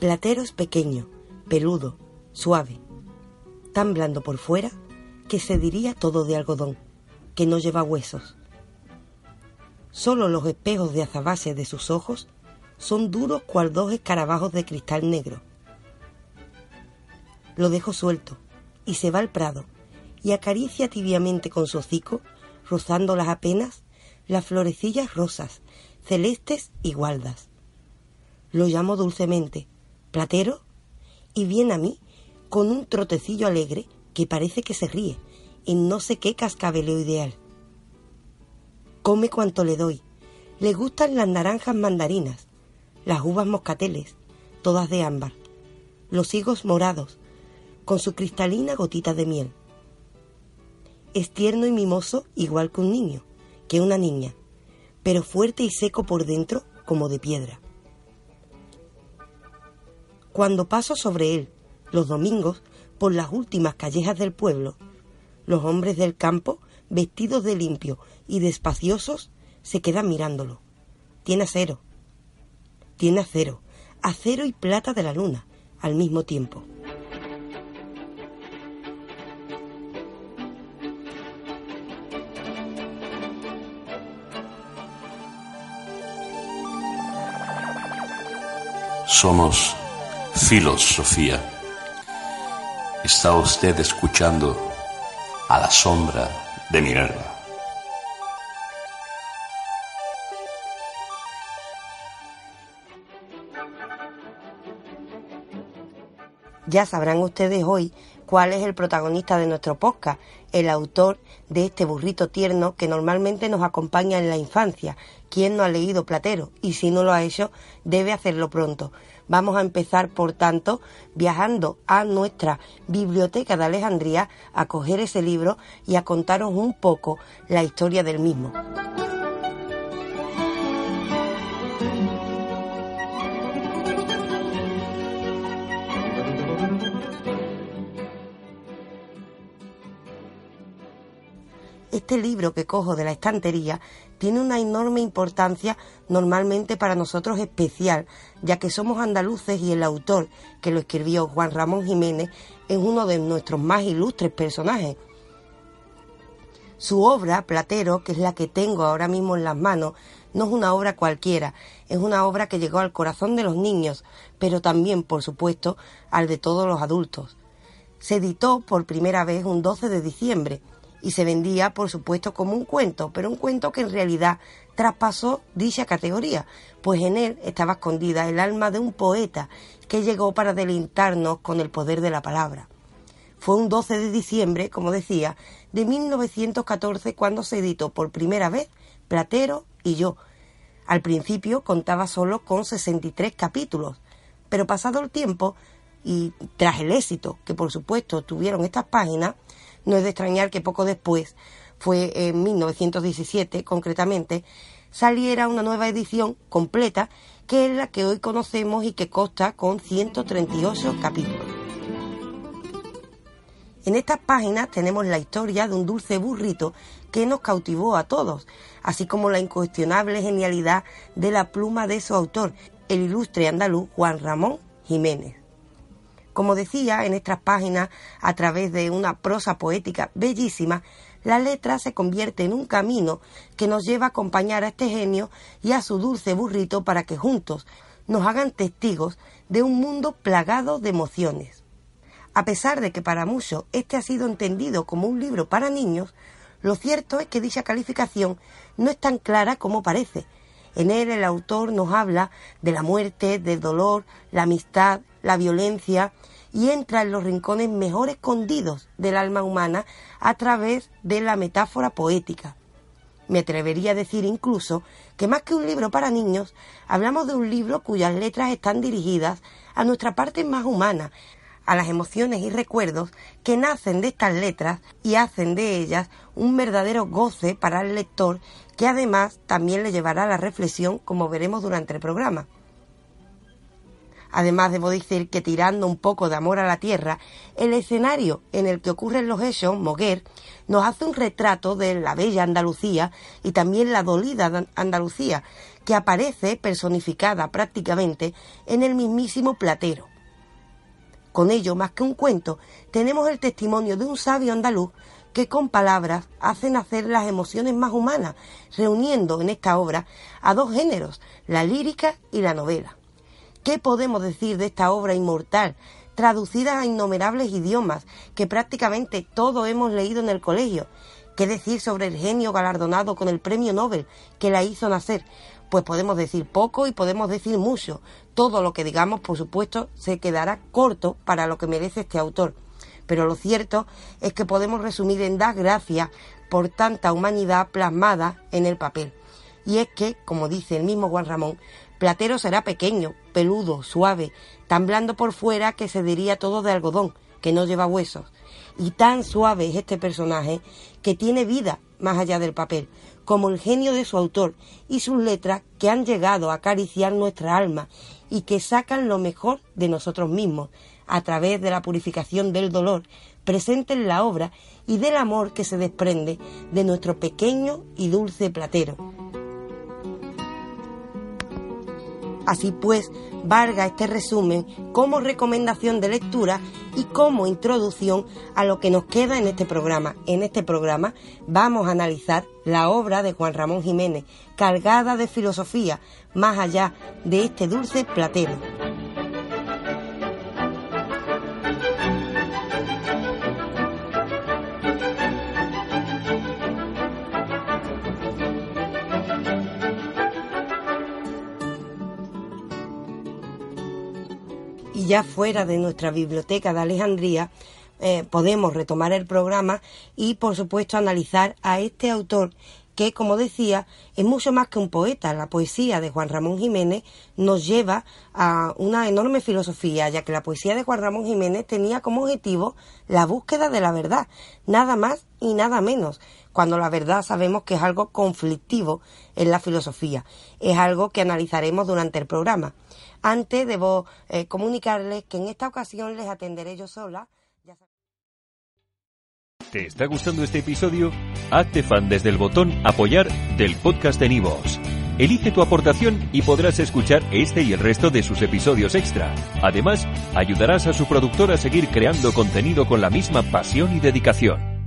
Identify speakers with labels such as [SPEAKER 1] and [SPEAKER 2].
[SPEAKER 1] Platero es pequeño, peludo, suave, tan blando por fuera que se diría todo de algodón, que no lleva huesos. Solo los espejos de azabase de sus ojos son duros cual dos escarabajos de cristal negro. Lo dejo suelto y se va al prado y acaricia tibiamente con su hocico, rozándolas apenas, las florecillas rosas, celestes y gualdas. Lo llamo dulcemente, Platero, y viene a mí con un trotecillo alegre que parece que se ríe en no sé qué cascabeleo ideal. Come cuanto le doy. Le gustan las naranjas mandarinas, las uvas moscateles, todas de ámbar, los higos morados, con su cristalina gotita de miel. Es tierno y mimoso igual que un niño, que una niña, pero fuerte y seco por dentro como de piedra. Cuando paso sobre él, los domingos, por las últimas callejas del pueblo, los hombres del campo, vestidos de limpio y despaciosos, se quedan mirándolo. Tiene acero. Tiene acero, acero y plata de la luna, al mismo tiempo.
[SPEAKER 2] Somos filosofía. Está usted escuchando a la sombra de Minerva.
[SPEAKER 1] Ya sabrán ustedes hoy cuál es el protagonista de nuestro podcast, el autor de este burrito tierno que normalmente nos acompaña en la infancia. ¿Quién no ha leído Platero? Y si no lo ha hecho, debe hacerlo pronto. Vamos a empezar, por tanto, viajando a nuestra biblioteca de Alejandría a coger ese libro y a contaros un poco la historia del mismo. Este libro que cojo de la estantería tiene una enorme importancia normalmente para nosotros especial, ya que somos andaluces y el autor que lo escribió, Juan Ramón Jiménez, es uno de nuestros más ilustres personajes. Su obra, Platero, que es la que tengo ahora mismo en las manos, no es una obra cualquiera, es una obra que llegó al corazón de los niños, pero también, por supuesto, al de todos los adultos. Se editó por primera vez un 12 de diciembre y se vendía, por supuesto, como un cuento, pero un cuento que en realidad traspasó dicha categoría, pues en él estaba escondida el alma de un poeta que llegó para delintarnos con el poder de la palabra. Fue un 12 de diciembre, como decía, de 1914 cuando se editó por primera vez Platero y yo. Al principio contaba solo con 63 capítulos, pero pasado el tiempo y tras el éxito que por supuesto tuvieron estas páginas, no es de extrañar que poco después, fue en 1917 concretamente, saliera una nueva edición completa que es la que hoy conocemos y que consta con 138 capítulos. En estas páginas tenemos la historia de un dulce burrito que nos cautivó a todos, así como la incuestionable genialidad de la pluma de su autor, el ilustre andaluz Juan Ramón Jiménez. Como decía, en estas páginas, a través de una prosa poética bellísima, la letra se convierte en un camino que nos lleva a acompañar a este genio y a su dulce burrito para que juntos nos hagan testigos de un mundo plagado de emociones. A pesar de que para muchos este ha sido entendido como un libro para niños, lo cierto es que dicha calificación no es tan clara como parece. En él el autor nos habla de la muerte, del dolor, la amistad, la violencia y entra en los rincones mejor escondidos del alma humana a través de la metáfora poética. Me atrevería a decir incluso que más que un libro para niños, hablamos de un libro cuyas letras están dirigidas a nuestra parte más humana, a las emociones y recuerdos que nacen de estas letras y hacen de ellas un verdadero goce para el lector que además también le llevará a la reflexión como veremos durante el programa. Además, debo decir que tirando un poco de amor a la tierra, el escenario en el que ocurren los hechos, Moguer, nos hace un retrato de la bella Andalucía y también la dolida Andalucía, que aparece personificada prácticamente en el mismísimo platero. Con ello, más que un cuento, tenemos el testimonio de un sabio andaluz que con palabras hace nacer las emociones más humanas, reuniendo en esta obra a dos géneros, la lírica y la novela. ¿Qué podemos decir de esta obra inmortal, traducida a innumerables idiomas, que prácticamente todos hemos leído en el colegio? ¿Qué decir sobre el genio galardonado con el premio Nobel que la hizo nacer? Pues podemos decir poco y podemos decir mucho. Todo lo que digamos, por supuesto, se quedará corto para lo que merece este autor. Pero lo cierto es que podemos resumir en dar gracias por tanta humanidad plasmada en el papel. Y es que, como dice el mismo Juan Ramón, Platero será pequeño, peludo, suave, tan blando por fuera que se diría todo de algodón, que no lleva huesos. Y tan suave es este personaje que tiene vida más allá del papel, como el genio de su autor y sus letras que han llegado a acariciar nuestra alma y que sacan lo mejor de nosotros mismos a través de la purificación del dolor presente en la obra y del amor que se desprende de nuestro pequeño y dulce platero. Así pues, valga este resumen como recomendación de lectura y como introducción a lo que nos queda en este programa. En este programa vamos a analizar la obra de Juan Ramón Jiménez, cargada de filosofía, más allá de este dulce platero. Ya fuera de nuestra biblioteca de Alejandría, eh, podemos retomar el programa y, por supuesto, analizar a este autor que, como decía, es mucho más que un poeta. La poesía de Juan Ramón Jiménez nos lleva a una enorme filosofía, ya que la poesía de Juan Ramón Jiménez tenía como objetivo la búsqueda de la verdad, nada más y nada menos, cuando la verdad sabemos que es algo conflictivo en la filosofía, es algo que analizaremos durante el programa. Antes debo eh, comunicarles que en esta ocasión les atenderé yo sola.
[SPEAKER 3] ¿Te está gustando este episodio? Hazte fan desde el botón apoyar del podcast de Nivos. Elige tu aportación y podrás escuchar este y el resto de sus episodios extra. Además, ayudarás a su productor a seguir creando contenido con la misma pasión y dedicación.